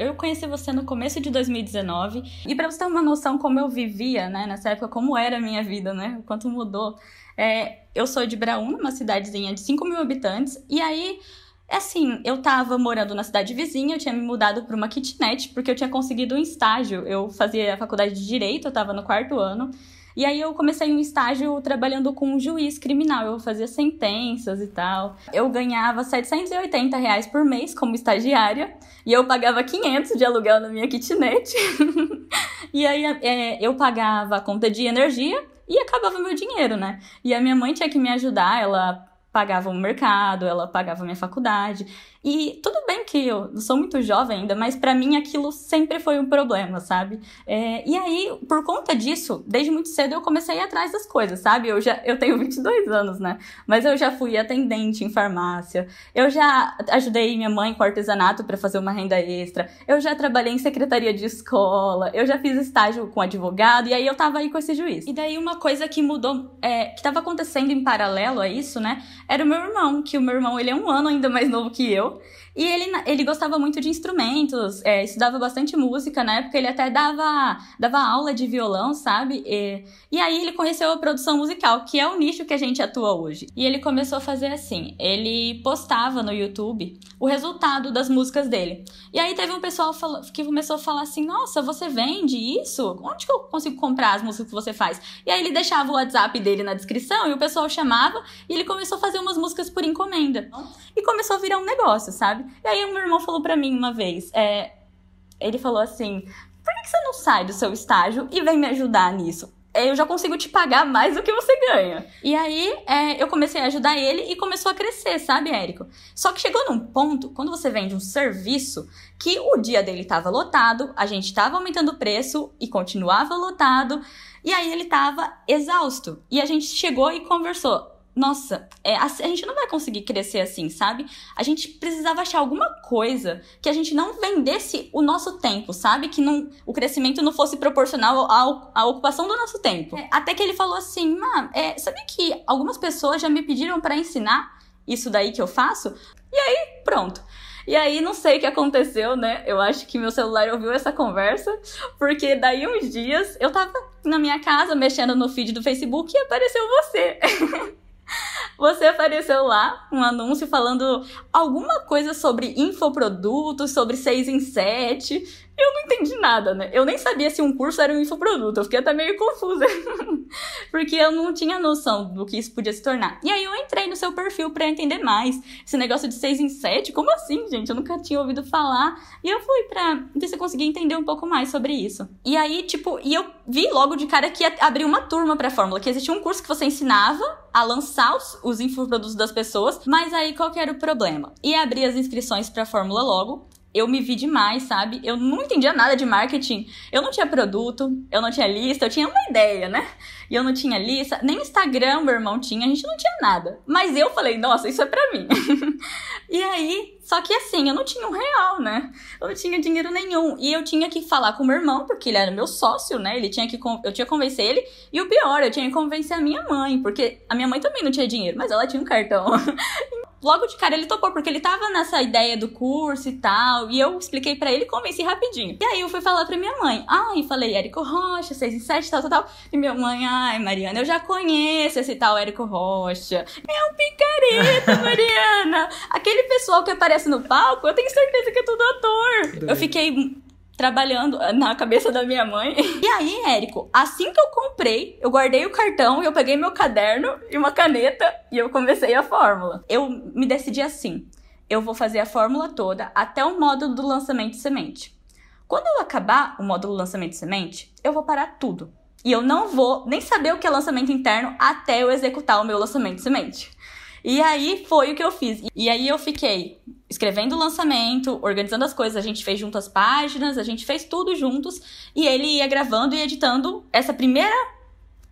Eu conheci você no começo de 2019 e para você ter uma noção como eu vivia, né, nessa época, como era a minha vida, né, o quanto mudou. É, eu sou de Braúna, uma cidadezinha de 5 mil habitantes, e aí assim, eu tava morando na cidade vizinha, eu tinha me mudado para uma kitnet porque eu tinha conseguido um estágio. Eu fazia a faculdade de direito, eu tava no quarto ano. E aí eu comecei um estágio trabalhando com um juiz criminal, eu fazia sentenças e tal. Eu ganhava 780 reais por mês como estagiária e eu pagava 500 de aluguel na minha kitnet. e aí é, eu pagava a conta de energia e acabava meu dinheiro, né? E a minha mãe tinha que me ajudar, ela pagava o mercado, ela pagava minha faculdade. E tudo bem que eu sou muito jovem ainda, mas para mim aquilo sempre foi um problema, sabe? É, e aí, por conta disso, desde muito cedo eu comecei a ir atrás das coisas, sabe? Eu já eu tenho 22 anos, né? Mas eu já fui atendente em farmácia, eu já ajudei minha mãe com artesanato para fazer uma renda extra, eu já trabalhei em secretaria de escola, eu já fiz estágio com advogado, e aí eu tava aí com esse juiz. E daí uma coisa que mudou, é, que tava acontecendo em paralelo a isso, né? Era o meu irmão, que o meu irmão ele é um ano ainda mais novo que eu. E ele, ele gostava muito de instrumentos, é, estudava bastante música, na época ele até dava, dava aula de violão, sabe? E, e aí ele conheceu a produção musical, que é o nicho que a gente atua hoje. E ele começou a fazer assim, ele postava no YouTube o resultado das músicas dele. E aí teve um pessoal que começou a falar assim, nossa, você vende isso? Onde que eu consigo comprar as músicas que você faz? E aí ele deixava o WhatsApp dele na descrição e o pessoal chamava e ele começou a fazer umas músicas por encomenda. E começou a virar um negócio, sabe? Sabe? E aí meu irmão falou para mim uma vez, é, ele falou assim, por que você não sai do seu estágio e vem me ajudar nisso? eu já consigo te pagar mais do que você ganha. E aí, é, eu comecei a ajudar ele e começou a crescer, sabe, Érico? Só que chegou num ponto, quando você vende um serviço, que o dia dele estava lotado, a gente estava aumentando o preço e continuava lotado, e aí ele estava exausto. E a gente chegou e conversou nossa, é, a, a, gente não vai conseguir crescer assim, sabe? A gente precisava achar alguma coisa que a gente não vendesse o nosso tempo, sabe? Que não, o crescimento não fosse proporcional à, à ocupação do nosso tempo. É, até que ele falou assim, Má, é, sabe que algumas pessoas já me pediram para ensinar isso daí que eu faço? E aí, pronto. E aí, não sei o que aconteceu, né? Eu acho que meu celular ouviu essa conversa, porque daí uns dias eu tava na minha casa mexendo no feed do Facebook e apareceu você. Você apareceu lá, um anúncio falando alguma coisa sobre infoprodutos, sobre 6 em 7 eu não entendi nada, né? Eu nem sabia se um curso era um infoproduto, eu fiquei até meio confusa. Porque eu não tinha noção do que isso podia se tornar. E aí eu entrei no seu perfil para entender mais. Esse negócio de 6 em 7, como assim, gente? Eu nunca tinha ouvido falar. E eu fui pra ver se eu conseguia entender um pouco mais sobre isso. E aí, tipo, e eu vi logo de cara que ia abrir uma turma pra Fórmula, que existia um curso que você ensinava a lançar os, os infoprodutos das pessoas, mas aí qual que era o problema? Ia abrir as inscrições pra Fórmula logo, eu me vi demais, sabe? Eu não entendia nada de marketing. Eu não tinha produto, eu não tinha lista, eu tinha uma ideia, né? E eu não tinha lista, nem Instagram meu irmão tinha, a gente não tinha nada. Mas eu falei, nossa, isso é pra mim. e aí, só que assim, eu não tinha um real, né? Eu não tinha dinheiro nenhum. E eu tinha que falar com o meu irmão, porque ele era meu sócio, né? Ele tinha que eu tinha que convencer ele. E o pior, eu tinha que convencer a minha mãe, porque a minha mãe também não tinha dinheiro, mas ela tinha um cartão. logo de cara ele topou, porque ele tava nessa ideia do curso e tal, e eu expliquei para ele e convenci rapidinho. E aí eu fui falar pra minha mãe, ai, falei Érico Rocha, 6 em 7, tal, tal, tal. E minha mãe, ai, Mariana, eu já conheço esse tal Érico Rocha. É um picareta, Mariana. Aquele pessoal que aparece no palco, eu tenho certeza que é tudo ator. Eu fiquei trabalhando na cabeça da minha mãe. E aí, Érico, assim que eu comprei, eu guardei o cartão, eu peguei meu caderno e uma caneta e eu comecei a fórmula. Eu me decidi assim: eu vou fazer a fórmula toda até o módulo do lançamento de semente. Quando eu acabar o módulo lançamento de semente, eu vou parar tudo. E eu não vou nem saber o que é lançamento interno até eu executar o meu lançamento de semente. E aí foi o que eu fiz. E aí eu fiquei escrevendo o lançamento, organizando as coisas, a gente fez juntas páginas, a gente fez tudo juntos e ele ia gravando e editando essa primeira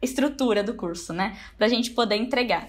estrutura do curso, né, pra gente poder entregar.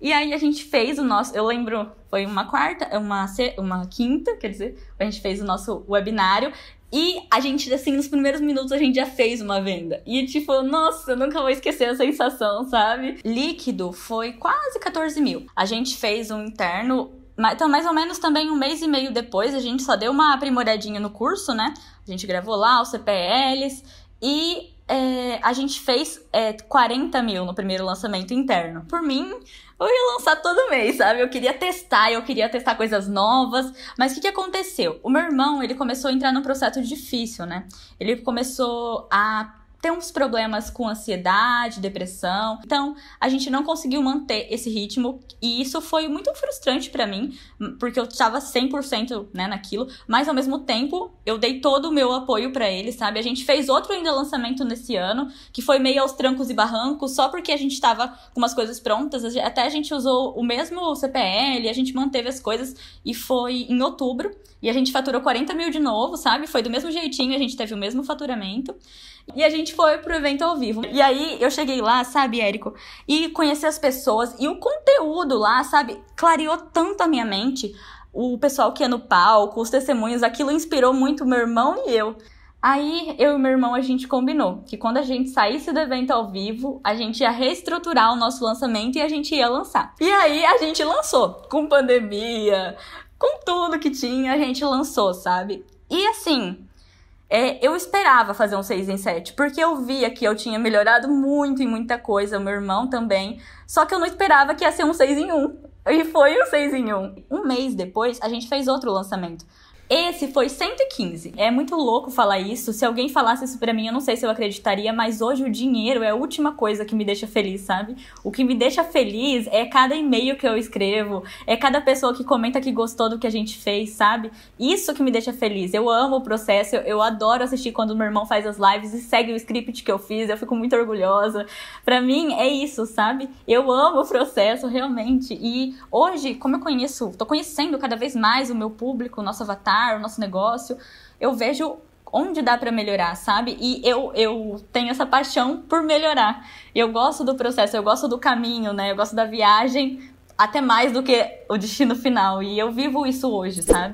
E aí a gente fez o nosso, eu lembro, foi uma quarta, uma uma quinta, quer dizer, a gente fez o nosso webinário e a gente, assim, nos primeiros minutos a gente já fez uma venda. E, tipo, nossa, eu nunca vou esquecer a sensação, sabe? Líquido foi quase 14 mil. A gente fez um interno Então, mais ou menos também um mês e meio depois, a gente só deu uma aprimoradinha no curso, né? A gente gravou lá os CPLs e é, a gente fez é, 40 mil no primeiro lançamento interno. Por mim, eu ia lançar todo mês, sabe? Eu queria testar, eu queria testar coisas novas. Mas o que, que aconteceu? O meu irmão, ele começou a entrar num processo difícil, né? Ele começou a ter uns problemas com ansiedade, depressão. Então, a gente não conseguiu manter esse ritmo e isso foi muito frustrante para mim, porque eu tava 100%, né, naquilo, mas ao mesmo tempo, eu dei todo o meu apoio para ele, sabe? A gente fez outro ainda lançamento nesse ano, que foi meio aos trancos e barrancos, só porque a gente tava com umas coisas prontas, até a gente usou o mesmo CPL, a gente manteve as coisas e foi em outubro, e a gente faturou 40 mil de novo, sabe? Foi do mesmo jeitinho, a gente teve o mesmo faturamento. E a gente foi pro evento ao vivo. E aí eu cheguei lá, sabe, Érico? E conheci as pessoas e o conteúdo lá, sabe, clareou tanto a minha mente. O pessoal que ia no palco, os testemunhos, aquilo inspirou muito meu irmão e eu. Aí eu e meu irmão a gente combinou que quando a gente saísse do evento ao vivo, a gente ia reestruturar o nosso lançamento e a gente ia lançar. E aí a gente lançou, com pandemia, com tudo que tinha, a gente lançou, sabe? E assim, é, eu esperava fazer um 6 em 7, porque eu via que eu tinha melhorado muito em muita coisa, o meu irmão também. Só que eu não esperava que ia ser um 6 em 1. E foi um 6 em 1. Um mês depois, a gente fez outro lançamento. Esse foi 115. É muito louco falar isso. Se alguém falasse isso pra mim, eu não sei se eu acreditaria, mas hoje o dinheiro é a última coisa que me deixa feliz, sabe? O que me deixa feliz é cada e-mail que eu escrevo, é cada pessoa que comenta que gostou do que a gente fez, sabe? Isso que me deixa feliz. Eu amo o processo, eu, eu adoro assistir quando meu irmão faz as lives e segue o script que eu fiz, eu fico muito orgulhosa. Pra mim é isso, sabe? Eu amo o processo, realmente. E hoje, como eu conheço, tô conhecendo cada vez mais o meu público, o nosso avatar o nosso negócio, eu vejo onde dá para melhorar, sabe? E eu, eu tenho essa paixão por melhorar. Eu gosto do processo, eu gosto do caminho, né? Eu gosto da viagem até mais do que o destino final. E eu vivo isso hoje, sabe?